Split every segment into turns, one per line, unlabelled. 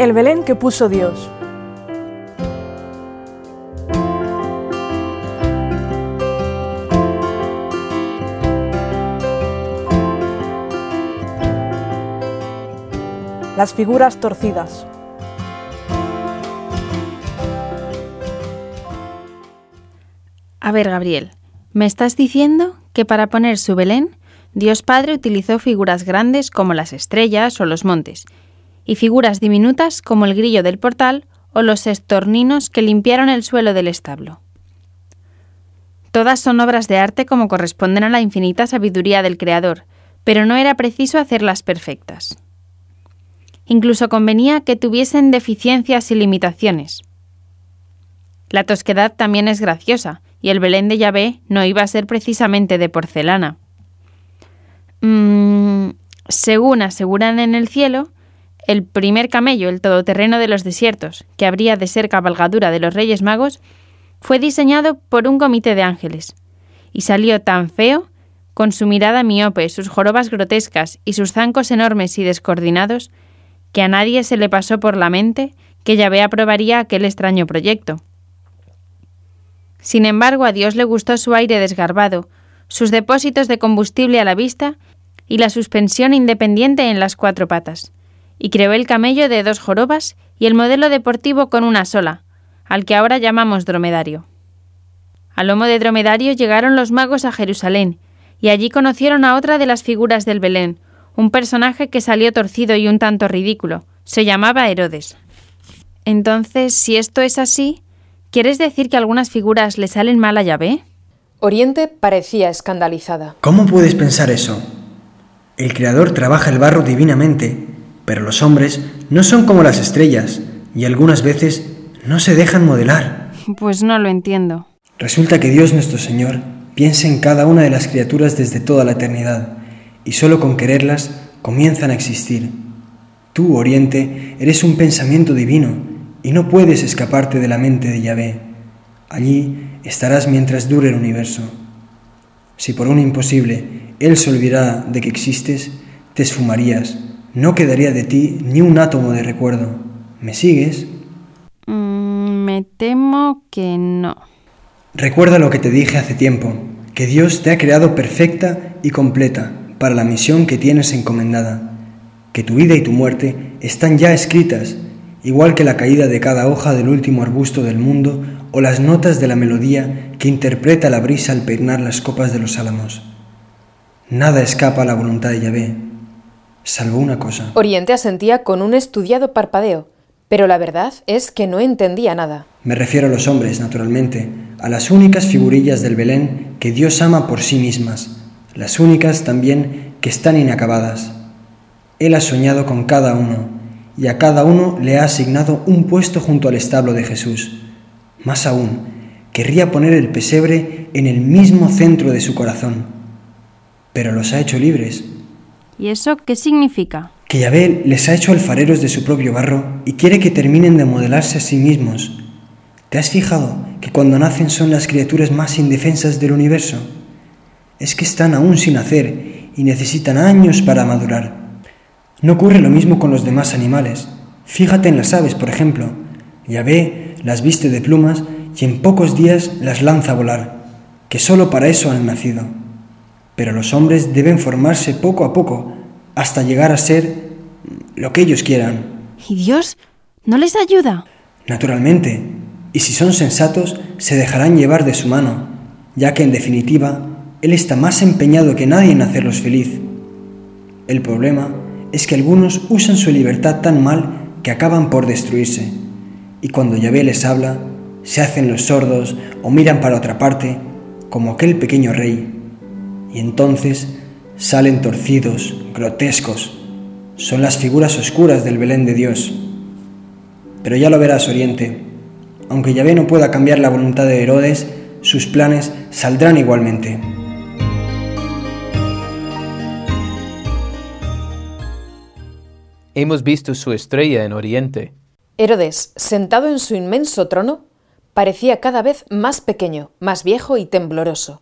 El Belén que puso Dios. Las figuras torcidas.
A ver, Gabriel, ¿me estás diciendo que para poner su Belén, Dios Padre utilizó figuras grandes como las estrellas o los montes, y figuras diminutas como el grillo del portal o los estorninos que limpiaron el suelo del establo? Todas son obras de arte como corresponden a la infinita sabiduría del Creador, pero no era preciso hacerlas perfectas. Incluso convenía que tuviesen deficiencias y limitaciones. La tosquedad también es graciosa, y el Belén de Yahvé no iba a ser precisamente de porcelana. Mm, según aseguran en el cielo, el primer camello, el todoterreno de los desiertos, que habría de ser cabalgadura de los Reyes Magos, fue diseñado por un comité de ángeles, y salió tan feo, con su mirada miope, sus jorobas grotescas y sus zancos enormes y descoordinados, que a nadie se le pasó por la mente que Yahvé aprobaría aquel extraño proyecto. Sin embargo, a Dios le gustó su aire desgarbado, sus depósitos de combustible a la vista y la suspensión independiente en las cuatro patas, y creó el camello de dos jorobas y el modelo deportivo con una sola, al que ahora llamamos dromedario. Al lomo de dromedario llegaron los magos a Jerusalén, y allí conocieron a otra de las figuras del Belén, un personaje que salió torcido y un tanto ridículo. Se llamaba Herodes. Entonces, si esto es así, ¿Quieres decir que algunas figuras le salen mal a Yahvé?
Oriente parecía escandalizada.
¿Cómo puedes pensar eso? El Creador trabaja el barro divinamente, pero los hombres no son como las estrellas y algunas veces no se dejan modelar.
Pues no lo entiendo.
Resulta que Dios nuestro Señor piensa en cada una de las criaturas desde toda la eternidad y solo con quererlas comienzan a existir. Tú, Oriente, eres un pensamiento divino y no puedes escaparte de la mente de Yahvé. Allí estarás mientras dure el universo. Si por un imposible Él se olvidara de que existes, te esfumarías, no quedaría de ti ni un átomo de recuerdo. ¿Me sigues?
Mm, me temo que no.
Recuerda lo que te dije hace tiempo, que Dios te ha creado perfecta y completa para la misión que tienes encomendada, que tu vida y tu muerte están ya escritas igual que la caída de cada hoja del último arbusto del mundo o las notas de la melodía que interpreta la brisa al peinar las copas de los álamos. Nada escapa a la voluntad de Yahvé, salvo una cosa.
Oriente asentía con un estudiado parpadeo, pero la verdad es que no entendía nada.
Me refiero a los hombres, naturalmente, a las únicas figurillas del Belén que Dios ama por sí mismas, las únicas también que están inacabadas. Él ha soñado con cada uno, y a cada uno le ha asignado un puesto junto al establo de Jesús. Más aún, querría poner el pesebre en el mismo centro de su corazón, pero los ha hecho libres.
¿Y eso qué significa?
Que Yahvé les ha hecho alfareros de su propio barro y quiere que terminen de modelarse a sí mismos. ¿Te has fijado que cuando nacen son las criaturas más indefensas del universo? Es que están aún sin nacer y necesitan años para madurar. No ocurre lo mismo con los demás animales. Fíjate en las aves, por ejemplo. Yahvé las viste de plumas y en pocos días las lanza a volar, que solo para eso han nacido. Pero los hombres deben formarse poco a poco hasta llegar a ser lo que ellos quieran.
¿Y Dios no les ayuda?
Naturalmente. Y si son sensatos, se dejarán llevar de su mano, ya que en definitiva, Él está más empeñado que nadie en hacerlos feliz. El problema es que algunos usan su libertad tan mal que acaban por destruirse, y cuando Yahvé les habla, se hacen los sordos o miran para otra parte, como aquel pequeño rey, y entonces salen torcidos, grotescos, son las figuras oscuras del Belén de Dios. Pero ya lo verás, Oriente, aunque Yahvé no pueda cambiar la voluntad de Herodes, sus planes saldrán igualmente.
Hemos visto su estrella en Oriente.
Herodes, sentado en su inmenso trono, parecía cada vez más pequeño, más viejo y tembloroso.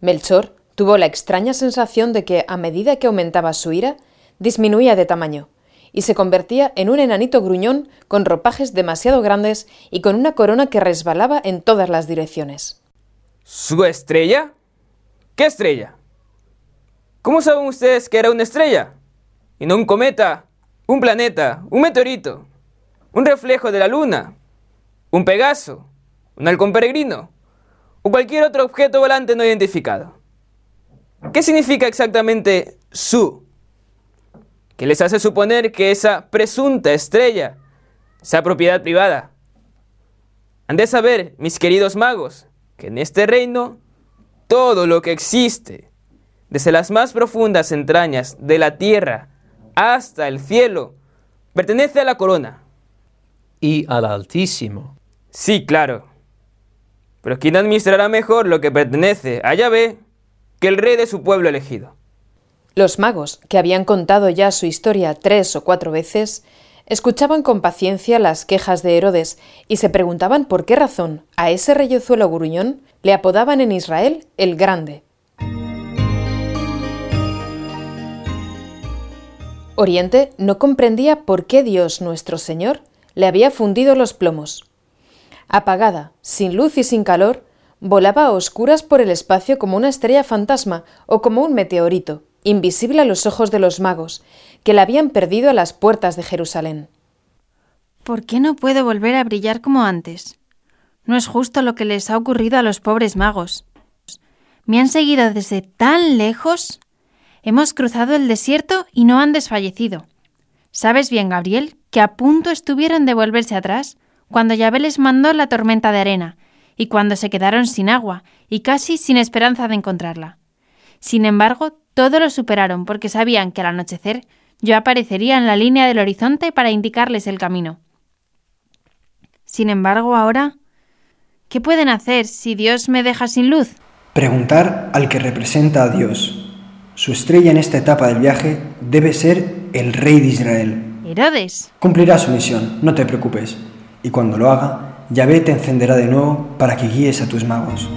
Melchor tuvo la extraña sensación de que, a medida que aumentaba su ira, disminuía de tamaño, y se convertía en un enanito gruñón con ropajes demasiado grandes y con una corona que resbalaba en todas las direcciones.
¿Su estrella? ¿Qué estrella? ¿Cómo saben ustedes que era una estrella? Y no un cometa, un planeta, un meteorito, un reflejo de la luna, un pegaso, un halcón peregrino o cualquier otro objeto volante no identificado. ¿Qué significa exactamente su? ¿Qué les hace suponer que esa presunta estrella sea propiedad privada? Han de saber, mis queridos magos, que en este reino todo lo que existe, desde las más profundas entrañas de la tierra hasta el cielo, pertenece a la corona.
Y al Altísimo.
Sí, claro. Pero ¿quién administrará mejor lo que pertenece a Yahvé que el rey de su pueblo elegido?
Los magos, que habían contado ya su historia tres o cuatro veces, escuchaban con paciencia las quejas de Herodes y se preguntaban por qué razón a ese reyozuelo gruñón le apodaban en Israel el Grande. Oriente no comprendía por qué Dios nuestro Señor le había fundido los plomos. Apagada, sin luz y sin calor, volaba a oscuras por el espacio como una estrella fantasma o como un meteorito, invisible a los ojos de los magos, que la habían perdido a las puertas de Jerusalén.
¿Por qué no puedo volver a brillar como antes? No es justo lo que les ha ocurrido a los pobres magos. Me han seguido desde tan lejos. Hemos cruzado el desierto y no han desfallecido. ¿Sabes bien, Gabriel, que a punto estuvieron de volverse atrás cuando Yahvé les mandó la tormenta de arena y cuando se quedaron sin agua y casi sin esperanza de encontrarla? Sin embargo, todo lo superaron porque sabían que al anochecer yo aparecería en la línea del horizonte para indicarles el camino. Sin embargo, ahora, ¿qué pueden hacer si Dios me deja sin luz?
Preguntar al que representa a Dios. Su estrella en esta etapa del viaje debe ser el rey de Israel.
Herodes.
Cumplirá su misión, no te preocupes. Y cuando lo haga, Yahvé te encenderá de nuevo para que guíes a tus magos.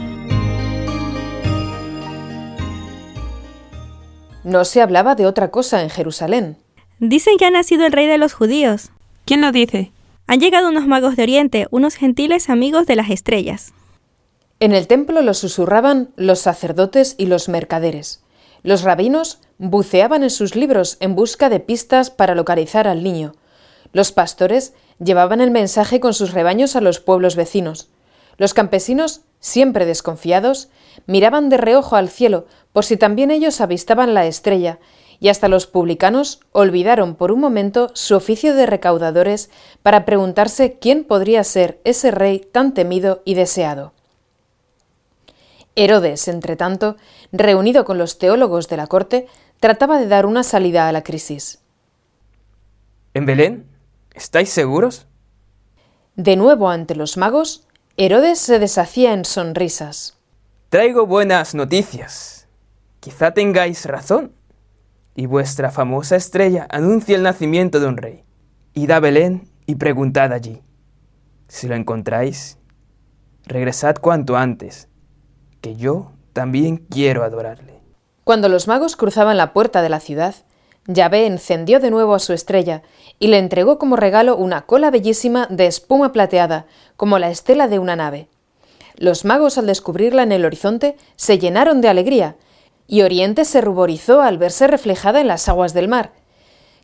No se hablaba de otra cosa en Jerusalén.
Dicen que ha nacido el rey de los judíos.
¿Quién lo dice?
Han llegado unos magos de Oriente, unos gentiles amigos de las estrellas.
En el templo lo susurraban los sacerdotes y los mercaderes. Los rabinos buceaban en sus libros en busca de pistas para localizar al niño. Los pastores llevaban el mensaje con sus rebaños a los pueblos vecinos. Los campesinos, siempre desconfiados, miraban de reojo al cielo por si también ellos avistaban la estrella, y hasta los publicanos olvidaron por un momento su oficio de recaudadores para preguntarse quién podría ser ese rey tan temido y deseado. Herodes, entretanto, reunido con los teólogos de la corte, trataba de dar una salida a la crisis.
¿En Belén? ¿Estáis seguros?
De nuevo ante los magos, Herodes se deshacía en sonrisas.
Traigo buenas noticias. Quizá tengáis razón. Y vuestra famosa estrella anuncia el nacimiento de un rey. Id a Belén y preguntad allí. Si lo encontráis, regresad cuanto antes que yo también quiero adorarle.
Cuando los magos cruzaban la puerta de la ciudad, Yahvé encendió de nuevo a su estrella y le entregó como regalo una cola bellísima de espuma plateada, como la estela de una nave. Los magos al descubrirla en el horizonte se llenaron de alegría, y Oriente se ruborizó al verse reflejada en las aguas del mar.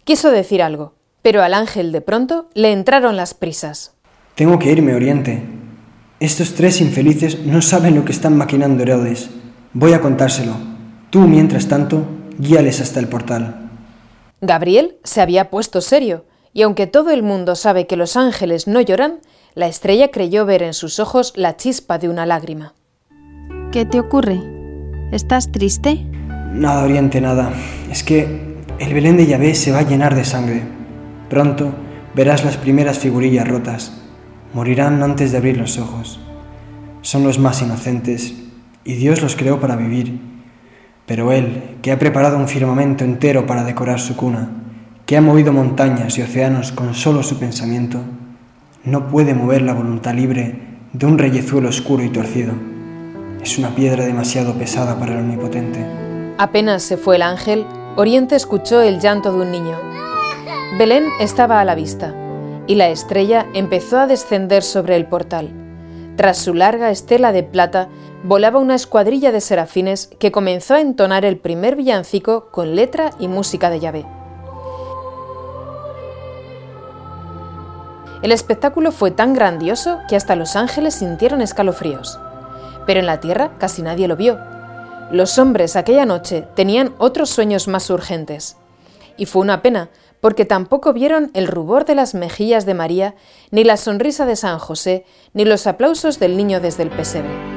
Quiso decir algo, pero al ángel de pronto le entraron las prisas.
Tengo que irme, Oriente. Estos tres infelices no saben lo que están maquinando Herodes. Voy a contárselo. Tú, mientras tanto, guíales hasta el portal.
Gabriel se había puesto serio, y aunque todo el mundo sabe que los ángeles no lloran, la estrella creyó ver en sus ojos la chispa de una lágrima.
¿Qué te ocurre? ¿Estás triste?
Nada, Oriente, nada. Es que el Belén de Yahvé se va a llenar de sangre. Pronto verás las primeras figurillas rotas. Morirán antes de abrir los ojos. Son los más inocentes, y Dios los creó para vivir. Pero Él, que ha preparado un firmamento entero para decorar su cuna, que ha movido montañas y océanos con solo su pensamiento, no puede mover la voluntad libre de un reyezuelo oscuro y torcido. Es una piedra demasiado pesada para el Omnipotente.
Apenas se fue el ángel, Oriente escuchó el llanto de un niño. Belén estaba a la vista, y la estrella empezó a descender sobre el portal. Tras su larga estela de plata, volaba una escuadrilla de serafines que comenzó a entonar el primer villancico con letra y música de Yahvé. El espectáculo fue tan grandioso que hasta los ángeles sintieron escalofríos. Pero en la tierra casi nadie lo vio. Los hombres aquella noche tenían otros sueños más urgentes. Y fue una pena, porque tampoco vieron el rubor de las mejillas de María, ni la sonrisa de San José, ni los aplausos del niño desde el pesebre.